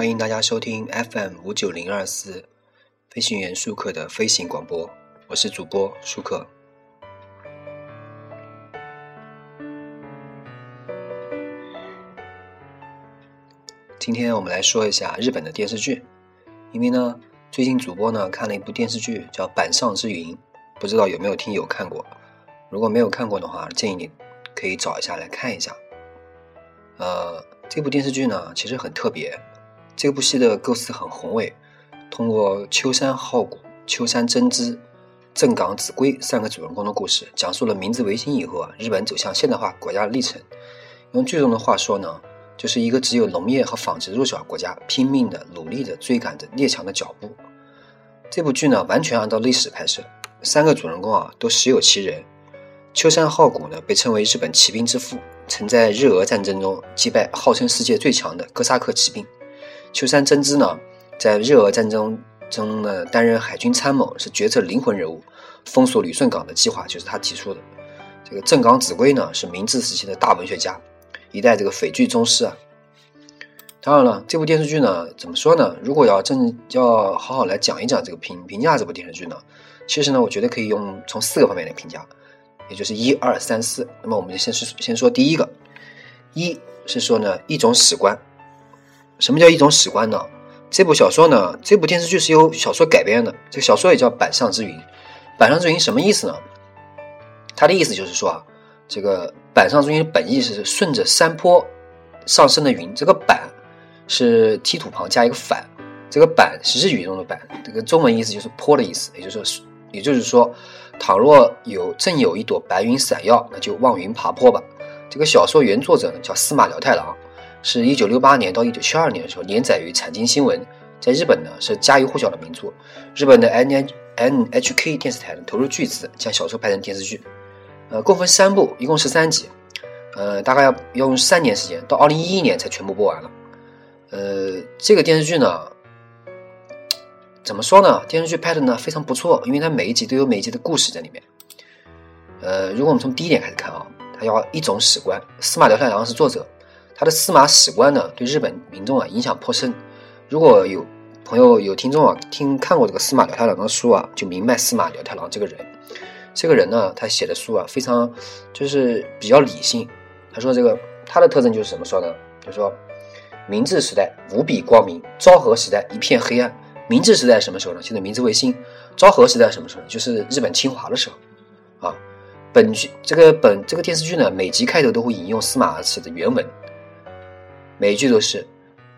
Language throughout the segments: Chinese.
欢迎大家收听 FM 五九零二四飞行员舒克的飞行广播，我是主播舒克。今天我们来说一下日本的电视剧，因为呢，最近主播呢看了一部电视剧叫《板上之云》，不知道有没有听友看过？如果没有看过的话，建议你可以找一下来看一下。呃，这部电视剧呢其实很特别，这部戏的构思很宏伟，通过秋山浩古、秋山真知、正港子规三个主人公的故事，讲述了明治维新以后啊日本走向现代化国家的历程。用剧中的话说呢。就是一个只有农业和纺织弱小国家拼命的努力的追赶着列强的脚步。这部剧呢，完全按照历史拍摄，三个主人公啊都实有其人。秋山浩古呢，被称为日本骑兵之父，曾在日俄战争中击败号称世界最强的哥萨克骑兵。秋山真知呢，在日俄战争中呢担任海军参谋，是决策灵魂人物。封锁旅顺港的计划就是他提出的。这个正冈子规呢，是明治时期的大文学家。一代这个匪剧宗师啊，当然了，这部电视剧呢，怎么说呢？如果要正要好好来讲一讲这个评评价这部电视剧呢，其实呢，我觉得可以用从四个方面来评价，也就是一二三四。那么我们就先是先说第一个，一是说呢一种史观。什么叫一种史观呢？这部小说呢，这部电视剧是由小说改编的，这个小说也叫《板上之云》。板上之云什么意思呢？它的意思就是说啊。这个板上之云本意是顺着山坡上升的云，这个板是梯土旁加一个反，这个板是日语中的板，这个中文意思就是坡的意思，也就是说，也就是说，倘若有正有一朵白云闪耀，那就望云爬坡吧。这个小说原作者呢叫司马辽太郎，是一九六八年到一九七二年的时候连载于产经新闻，在日本呢是家喻户晓的名著，日本的 N N N H K 电视台呢投入巨资将小说拍成电视剧。呃，共分三部，一共十三集，呃，大概要用三年时间，到二零一一年才全部播完了。呃，这个电视剧呢，怎么说呢？电视剧拍的呢非常不错，因为它每一集都有每一集的故事在里面。呃，如果我们从第一点开始看啊，它要一种史观，司马辽太郎是作者，他的司马史观呢对日本民众啊影响颇深。如果有朋友有听众啊听看过这个司马辽太郎的书啊，就明白司马辽太郎这个人。这个人呢，他写的书啊，非常就是比较理性。他说这个他的特征就是怎么说呢？就说明治时代无比光明，昭和时代一片黑暗。明治时代什么时候呢？现在明治维新。昭和时代什么时候？就是日本侵华的时候。啊，本剧这个本这个电视剧呢，每集开头都会引用司马氏的原文，每一句都是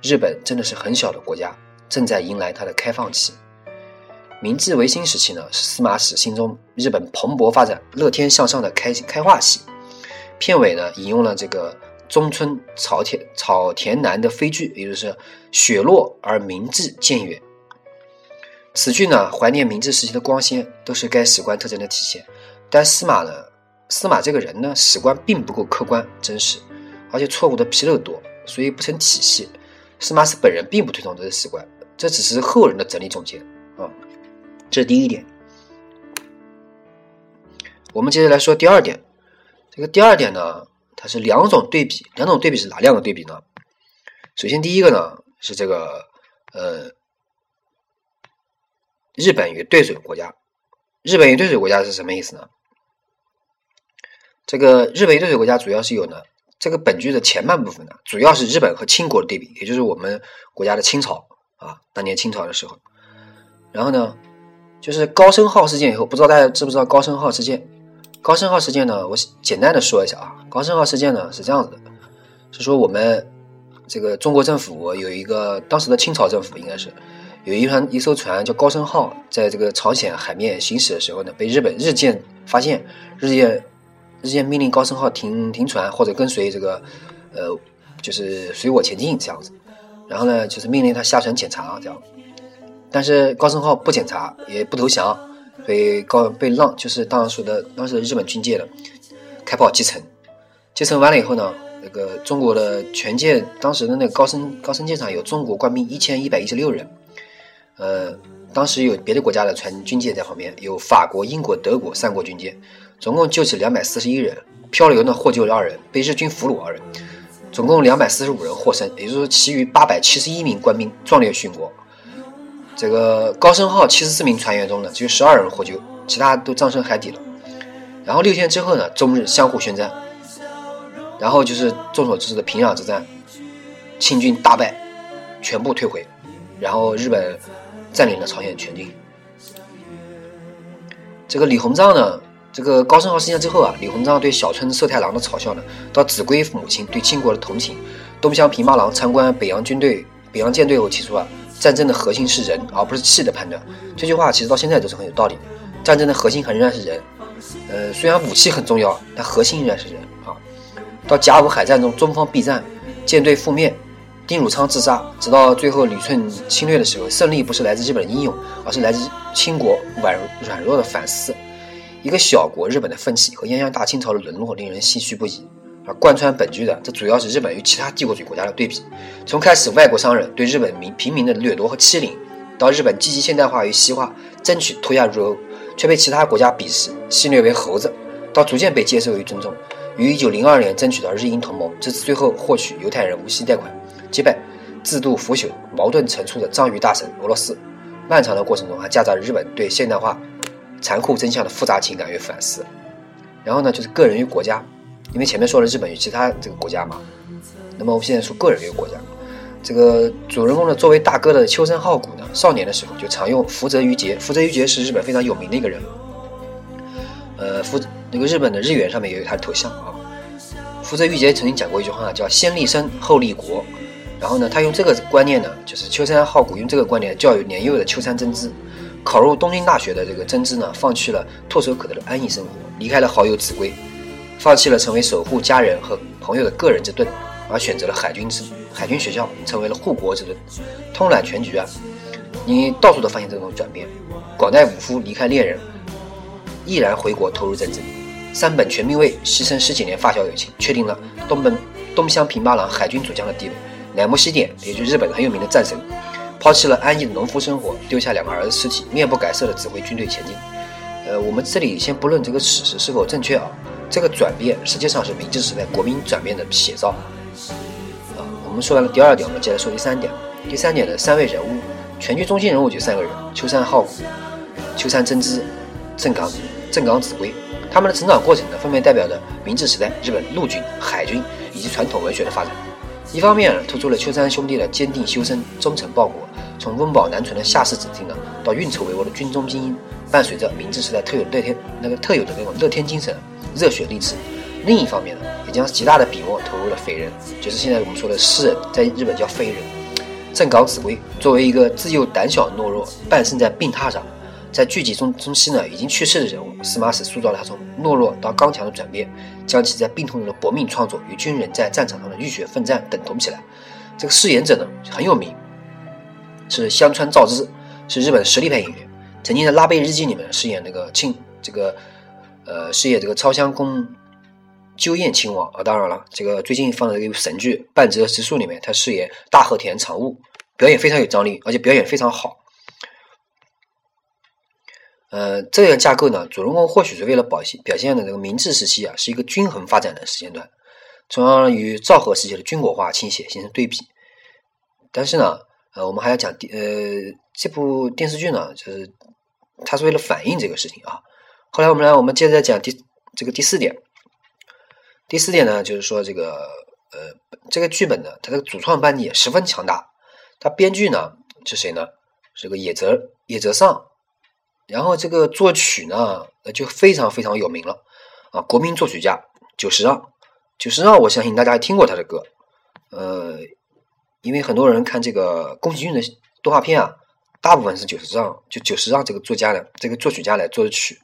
日本真的是很小的国家，正在迎来它的开放期。明治维新时期呢，是司马史心中日本蓬勃发展、乐天向上的开开化期。片尾呢，引用了这个中村草田草田男的飞句，也就是“雪落而明治渐远”。此句呢，怀念明治时期的光鲜，都是该史观特征的体现。但司马呢，司马这个人呢，史观并不够客观真实，而且错误的纰漏多，所以不成体系。司马氏本人并不推崇这个史观，这只是后人的整理总结啊。这是第一点，我们接着来说第二点。这个第二点呢，它是两种对比，两种对比是哪两个对比呢？首先第一个呢是这个呃，日本与对水国家。日本与对水国家是什么意思呢？这个日本与对水国家主要是有呢，这个本剧的前半部分呢，主要是日本和清国的对比，也就是我们国家的清朝啊，当年清朝的时候，然后呢。就是高升号事件以后，不知道大家知不知道高升号事件？高升号事件呢，我简单的说一下啊。高升号事件呢是这样子的，是说我们这个中国政府有一个当时的清朝政府应该是有一船一艘船叫高升号，在这个朝鲜海面行驶的时候呢，被日本日舰发现，日舰日舰命令高升号停停船或者跟随这个呃就是随我前进这样子，然后呢就是命令他下船检查这样。但是高升号不检查也不投降，被高被浪就是当时的当时的日本军舰的开炮击沉，击沉完了以后呢，那个中国的全舰当时的那个高升高升舰上有中国官兵一千一百一十六人，呃，当时有别的国家的船军舰在旁边，有法国、英国、德国三国军舰，总共救起两百四十一人，漂流呢获救了二人，被日军俘虏二人，总共两百四十五人获胜，也就是说，其余八百七十一名官兵壮烈殉国。这个高升号七十四名船员中呢，只有十二人获救，其他都葬身海底了。然后六天之后呢，中日相互宣战，然后就是众所周知的平壤之战，清军大败，全部退回，然后日本占领了朝鲜全境。这个李鸿章呢，这个高升号事件之后啊，李鸿章对小村寿太郎的嘲笑呢，到子规母亲对清国的同情，东乡平八郎参观北洋军队、北洋舰队后提出啊，战争的核心是人而不是气的判断。这句话其实到现在都是很有道理的。战争的核心还仍然是人。呃，虽然武器很重要，但核心仍然是人啊。到甲午海战中，中方避战，舰队覆灭，丁汝昌自杀，直到最后旅顺侵略的时候，胜利不是来自日本的英勇，而是来自清国软软弱的反思。一个小国日本的奋起和泱泱大清朝的沦落，令人唏嘘不已。而贯穿本剧的，这主要是日本与其他帝国主义国家的对比。从开始外国商人对日本民平民的掠夺和欺凌，到日本积极现代化与西化，争取脱亚入欧。却被其他国家鄙视，戏谑为猴子，到逐渐被接受与尊重，于一九零二年争取到日英同盟，直至最后获取犹太人无息贷款，击败制度腐朽、矛盾层出的章鱼大神俄罗斯。漫长的过程中，还夹杂着日本对现代化残酷真相的复杂情感与反思。然后呢，就是个人与国家，因为前面说了日本与其他这个国家嘛，那么我们现在说个人与国家。这个主人公呢，作为大哥的秋山浩古呢，少年的时候就常用福泽谕吉。福泽谕吉是日本非常有名的一个人。呃，福那个日本的日元上面也有他的头像啊。福泽谕吉曾经讲过一句话，叫“先立身后立国”。然后呢，他用这个观念呢，就是秋山浩古用这个观念教育年幼的秋山真知。考入东京大学的这个真知呢，放弃了唾手可得的安逸生活，离开了好友子规，放弃了成为守护家人和朋友的个人之盾，而选择了海军之。海军学校成为了护国之盾，通览全局啊！你到处都发现这种转变。广濑武夫离开恋人，毅然回国投入政治。山本全兵卫牺牲十几年发小友情，确定了东本东乡平八郎海军主将的地位。乃木希典，也就是日本很有名的战神，抛弃了安逸的农夫生活，丢下两个儿子尸体，面不改色的指挥军队前进。呃，我们这里先不论这个史实是否正确啊，这个转变实际上是明治时代国民转变的写照。啊我们说完了第二点，我们接着说第三点。第三点的三位人物，全剧中心人物就三个人：秋山浩古、秋山真知、正冈正冈子规。他们的成长过程呢，分别代表着明治时代日本陆军、海军以及传统文学的发展。一方面突出了秋山兄弟的坚定修身、忠诚报国，从温饱难存的下士子弟呢，到运筹帷幄的军中精英，伴随着明治时代特有乐天那个特有的那种乐天精神、热血励志。另一方面呢，也将极大的笔墨投入了匪人，就是现在我们说的诗人，在日本叫匪人。正冈子规作为一个自幼胆小懦弱、半生在病榻上，在剧集中中期呢已经去世的人物，司马史塑造了他从懦弱到刚强的转变，将其在病痛中的搏命创作与军人在战场上的浴血奋战等同起来。这个饰演者呢很有名，是香川照之，是日本的实力派演员，曾经在《拉贝日记》里面饰演那个庆这个呃饰演这个超香宫。鸠彦亲王啊，当然了，这个最近放的这个神剧《半泽直树》里面，他饰演大和田常务，表演非常有张力，而且表演非常好。呃，这样架构呢，主人公或许是为了表现表现的这个明治时期啊，是一个均衡发展的时间段，从而与昭和时期的军国化倾斜形成对比。但是呢，呃，我们还要讲第呃这部电视剧呢，就是它是为了反映这个事情啊。后来我们来，我们接着讲第这个第四点。第四点呢，就是说这个呃，这个剧本呢，它的主创班底也十分强大。它编剧呢是谁呢？是个野泽野泽上。然后这个作曲呢，那就非常非常有名了啊，国民作曲家久石让。久石让，我相信大家听过他的歌。呃，因为很多人看这个宫崎骏的动画片啊，大部分是久石让，就久石让这个作家的这个作曲家来作的曲。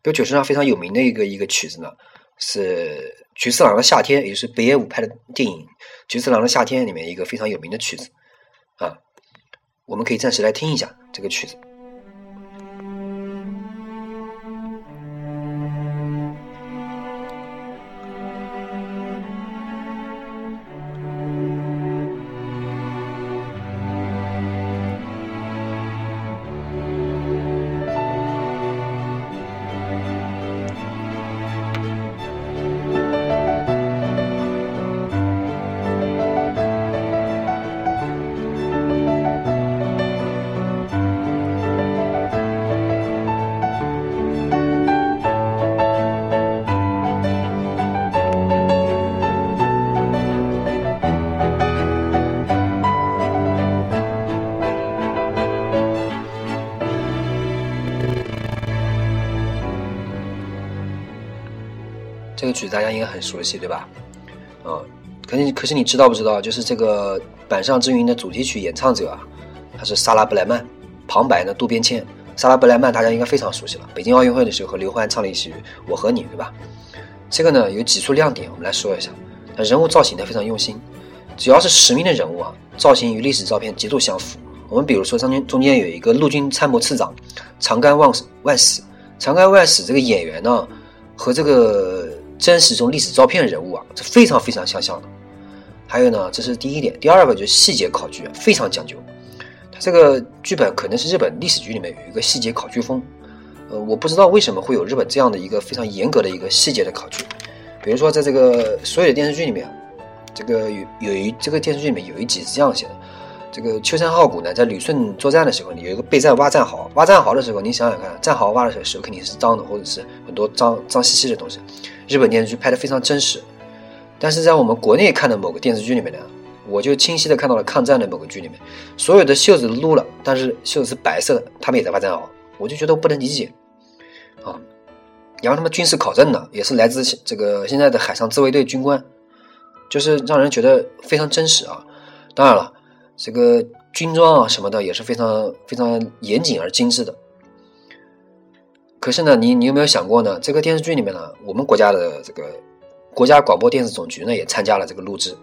比如久石让非常有名的一个一个曲子呢。是菊次郎的夏天，也就是北野武拍的电影《菊次郎的夏天》里面一个非常有名的曲子啊，我们可以暂时来听一下这个曲子。曲大家应该很熟悉，对吧？啊，可是可是你知道不知道？就是这个《板上之云》的主题曲演唱者啊，他是莎拉布莱曼，旁白呢渡边谦。莎拉布莱曼大家应该非常熟悉了，北京奥运会的时候和刘欢唱了一曲《我和你》，对吧？这个呢有几处亮点，我们来说一下。人物造型呢非常用心，只要是实名的人物啊，造型与历史照片极度相符。我们比如说中间中间有一个陆军参谋次长长干万万史，长干万史这个演员呢和这个真实中历史照片人物啊是非常非常相像的。还有呢，这是第一点，第二个就是细节考据非常讲究。它这个剧本可能是日本历史剧里面有一个细节考据风，呃，我不知道为什么会有日本这样的一个非常严格的一个细节的考据。比如说，在这个所有的电视剧里面，这个有有一这个电视剧里面有一集是这样写的：这个秋山浩谷呢，在旅顺作战的时候，有一个备战挖战壕，挖战壕的时候，你想想看，战壕挖的时候手肯定是脏的，或者是很多脏脏兮兮的东西。日本电视剧拍的非常真实，但是在我们国内看的某个电视剧里面呢，我就清晰的看到了抗战的某个剧里面，所有的袖子撸了，但是袖子是白色的，他们也在发战壕，我就觉得我不能理解啊。然后他们军事考证呢，也是来自这个现在的海上自卫队军官，就是让人觉得非常真实啊。当然了，这个军装啊什么的也是非常非常严谨而精致的。可是呢，你你有没有想过呢？这个电视剧里面呢，我们国家的这个国家广播电视总局呢也参加了这个录制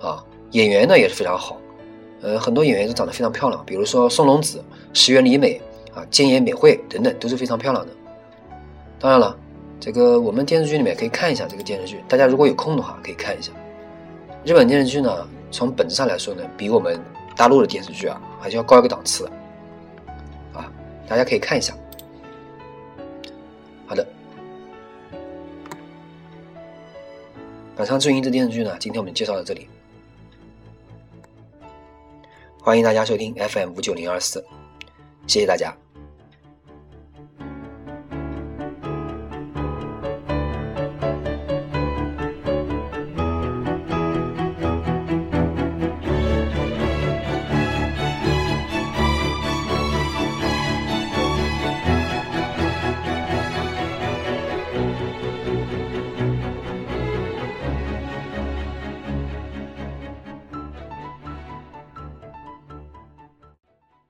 啊，演员呢也是非常好，呃，很多演员都长得非常漂亮，比如说松隆子、石原里美啊、菅野美惠等等都是非常漂亮的。当然了，这个我们电视剧里面可以看一下这个电视剧，大家如果有空的话可以看一下。日本电视剧呢，从本质上来说呢，比我们大陆的电视剧啊还是要高一个档次的，啊，大家可以看一下。好的，《板上之云》这电视剧呢，今天我们介绍到这里，欢迎大家收听 FM 五九零二四，谢谢大家。